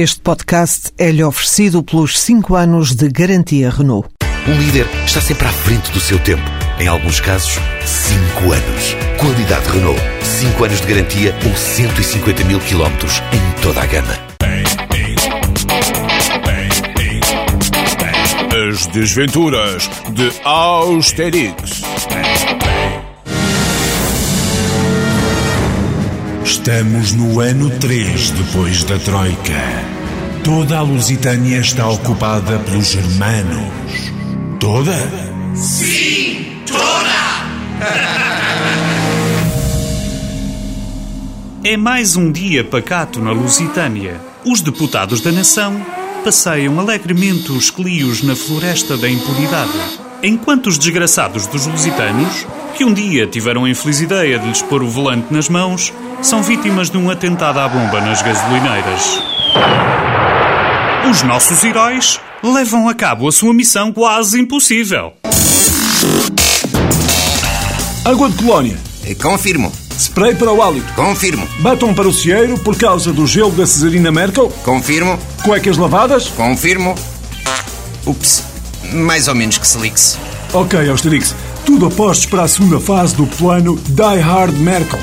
Este podcast é-lhe oferecido pelos 5 anos de garantia Renault. Um líder está sempre à frente do seu tempo. Em alguns casos, 5 anos. Qualidade Renault. 5 anos de garantia ou 150 mil quilómetros em toda a gama. As Desventuras de Austerix. Estamos no ano 3 depois da Troika. Toda a Lusitânia está ocupada pelos germanos. Toda? É mais um dia pacato na Lusitânia. Os deputados da nação passeiam alegremente os clios na floresta da impunidade, enquanto os desgraçados dos lusitanos, que um dia tiveram a infeliz ideia de lhes pôr o volante nas mãos, são vítimas de um atentado à bomba nas gasolineiras. Os nossos heróis levam a cabo a sua missão quase impossível. Água de colónia. Confirmo, Spray para o hálito. confirmo, Batom para o cieiro por causa do gelo da Cesarina Merkel. confirmo, Cuecas lavadas. confirmo. Ups, mais ou menos que se lixe. Ok, Austerix. Tudo apostos para a segunda fase do plano Die Hard Merkel.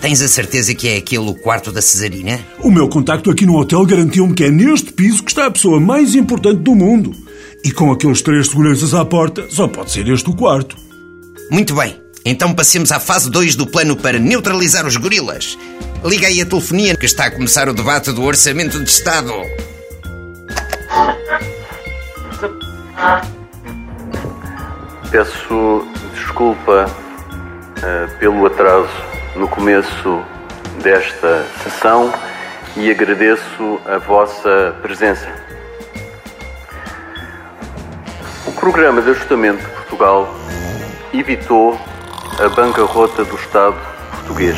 Tens a certeza que é aquele o quarto da Cesarina? O meu contacto aqui no hotel garantiu-me que é neste piso que está a pessoa mais importante do mundo. E com aqueles três seguranças à porta, só pode ser este o quarto. Muito bem, então passemos à fase 2 do plano para neutralizar os gorilas. Liga aí a telefonia que está a começar o debate do Orçamento de Estado. Peço desculpa eh, pelo atraso no começo desta sessão e agradeço a vossa presença. O programa de ajustamento de Portugal evitou a bancarrota do Estado português.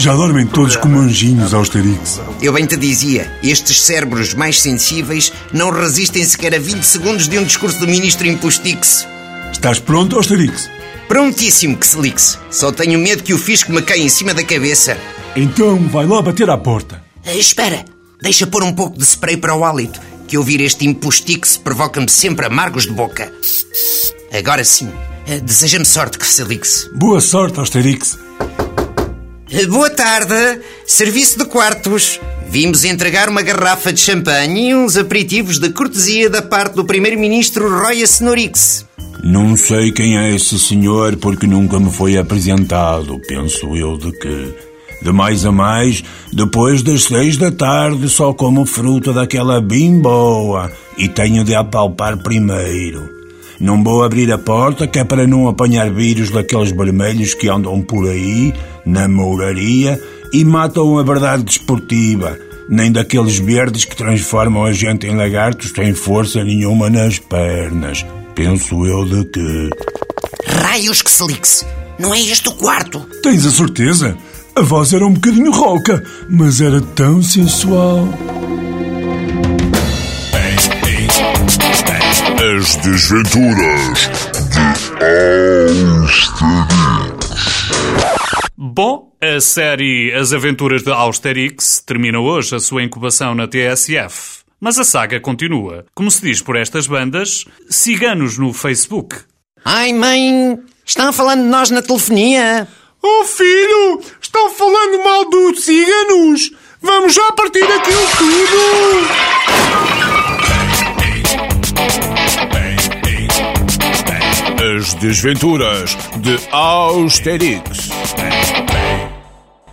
Já dormem todos como anjinhos, Austerix. Eu bem te dizia, estes cérebros mais sensíveis não resistem sequer a 20 segundos de um discurso do ministro Impostix. Estás pronto, Austerix? Prontíssimo que se lixe. Só tenho medo que o fisco me caia em cima da cabeça. Então vai lá bater à porta. Ah, espera, deixa pôr um pouco de spray para o hálito, que ouvir este impostix provoca-me sempre amargos de boca. Agora sim, ah, deseja-me sorte, lixe. Boa sorte, Austerix. Boa tarde, serviço de quartos. Vimos entregar uma garrafa de champanhe e uns aperitivos de cortesia da parte do primeiro-ministro Roy Senorix. Não sei quem é esse senhor porque nunca me foi apresentado. Penso eu de que. De mais a mais, depois das seis da tarde só como fruta daquela bimboa e tenho de apalpar primeiro. Não vou abrir a porta que é para não apanhar vírus daqueles vermelhos que andam por aí, na mouraria, e matam a verdade desportiva, nem daqueles verdes que transformam a gente em lagartos sem força nenhuma nas pernas. Penso eu de que. Raios que se lixe. Não é este o quarto? Tens a certeza? A voz era um bocadinho rouca, mas era tão sensual. As Desventuras de Austerix. Bom, a série As Aventuras de Austerix termina hoje a sua incubação na TSF. Mas a saga continua. Como se diz por estas bandas, siga-nos no Facebook. Ai, mãe, estão falando de nós na telefonia. Oh filho, estão falando mal dos ciganos. Vamos já partir aquilo tudo. Desventuras de Austerix.